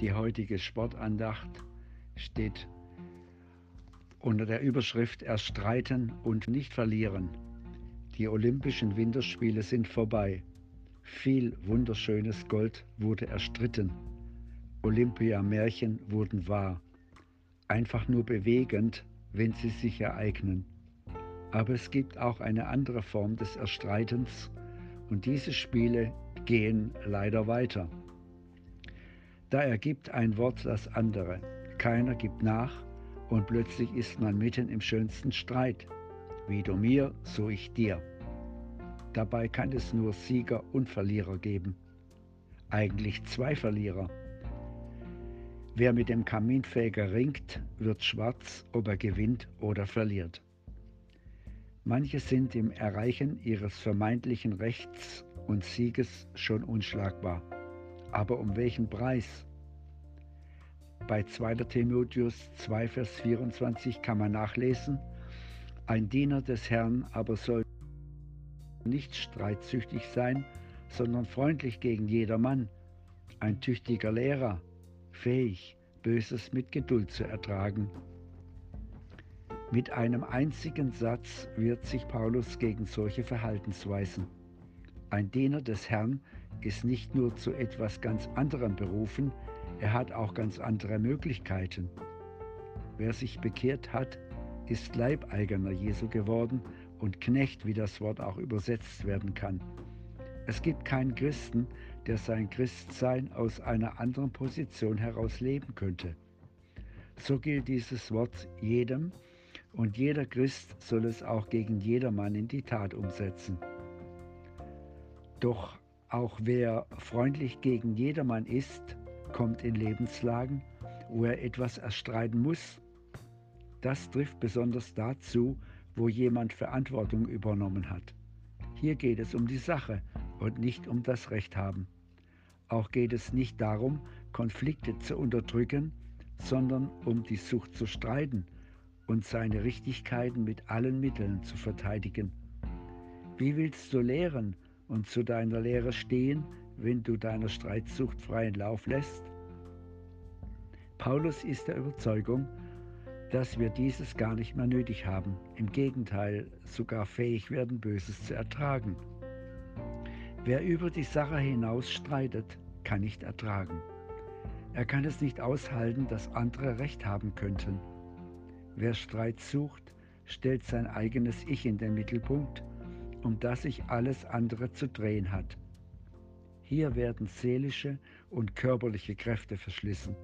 Die heutige Sportandacht steht unter der Überschrift Erstreiten und nicht verlieren. Die Olympischen Winterspiele sind vorbei. Viel wunderschönes Gold wurde erstritten. Olympia-Märchen wurden wahr. Einfach nur bewegend, wenn sie sich ereignen. Aber es gibt auch eine andere Form des Erstreitens und diese Spiele gehen leider weiter. Da ergibt ein Wort das andere. Keiner gibt nach und plötzlich ist man mitten im schönsten Streit. Wie du mir, so ich dir. Dabei kann es nur Sieger und Verlierer geben. Eigentlich zwei Verlierer. Wer mit dem Kaminfeger ringt, wird schwarz, ob er gewinnt oder verliert. Manche sind im Erreichen ihres vermeintlichen Rechts und Sieges schon unschlagbar. Aber um welchen Preis? Bei 2. Timotheus 2, Vers 24 kann man nachlesen, ein Diener des Herrn aber soll nicht streitsüchtig sein, sondern freundlich gegen jedermann, ein tüchtiger Lehrer, fähig, Böses mit Geduld zu ertragen. Mit einem einzigen Satz wird sich Paulus gegen solche Verhaltensweisen. Ein Diener des Herrn ist nicht nur zu etwas ganz anderem berufen, er hat auch ganz andere Möglichkeiten. Wer sich bekehrt hat, ist Leibeigener Jesu geworden und Knecht, wie das Wort auch übersetzt werden kann. Es gibt keinen Christen, der sein Christsein aus einer anderen Position heraus leben könnte. So gilt dieses Wort jedem und jeder Christ soll es auch gegen jedermann in die Tat umsetzen. Doch auch wer freundlich gegen jedermann ist, kommt in Lebenslagen, wo er etwas erstreiten muss. Das trifft besonders dazu, wo jemand Verantwortung übernommen hat. Hier geht es um die Sache und nicht um das Recht haben. Auch geht es nicht darum, Konflikte zu unterdrücken, sondern um die Sucht zu streiten und seine Richtigkeiten mit allen Mitteln zu verteidigen. Wie willst du lehren und zu deiner Lehre stehen, wenn du deiner Streitsucht freien Lauf lässt? Paulus ist der Überzeugung, dass wir dieses gar nicht mehr nötig haben, im Gegenteil sogar fähig werden, Böses zu ertragen. Wer über die Sache hinaus streitet, kann nicht ertragen. Er kann es nicht aushalten, dass andere Recht haben könnten. Wer Streit sucht, stellt sein eigenes Ich in den Mittelpunkt, um das sich alles andere zu drehen hat. Hier werden seelische und körperliche Kräfte verschlissen.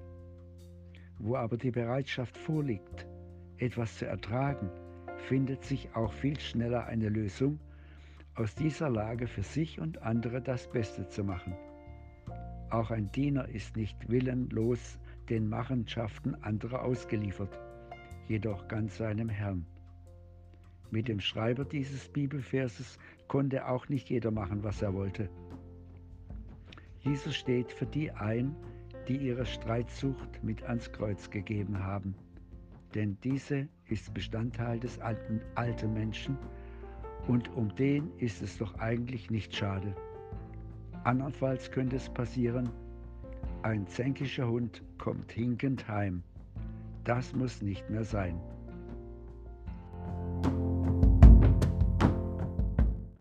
Wo aber die Bereitschaft vorliegt, etwas zu ertragen, findet sich auch viel schneller eine Lösung, aus dieser Lage für sich und andere das Beste zu machen. Auch ein Diener ist nicht willenlos den Machenschaften anderer ausgeliefert, jedoch ganz seinem Herrn. Mit dem Schreiber dieses Bibelverses konnte auch nicht jeder machen, was er wollte. Jesus steht für die ein, die ihre Streitsucht mit ans Kreuz gegeben haben. Denn diese ist Bestandteil des alten, alten Menschen und um den ist es doch eigentlich nicht schade. Andernfalls könnte es passieren, ein zänkischer Hund kommt hinkend heim. Das muss nicht mehr sein.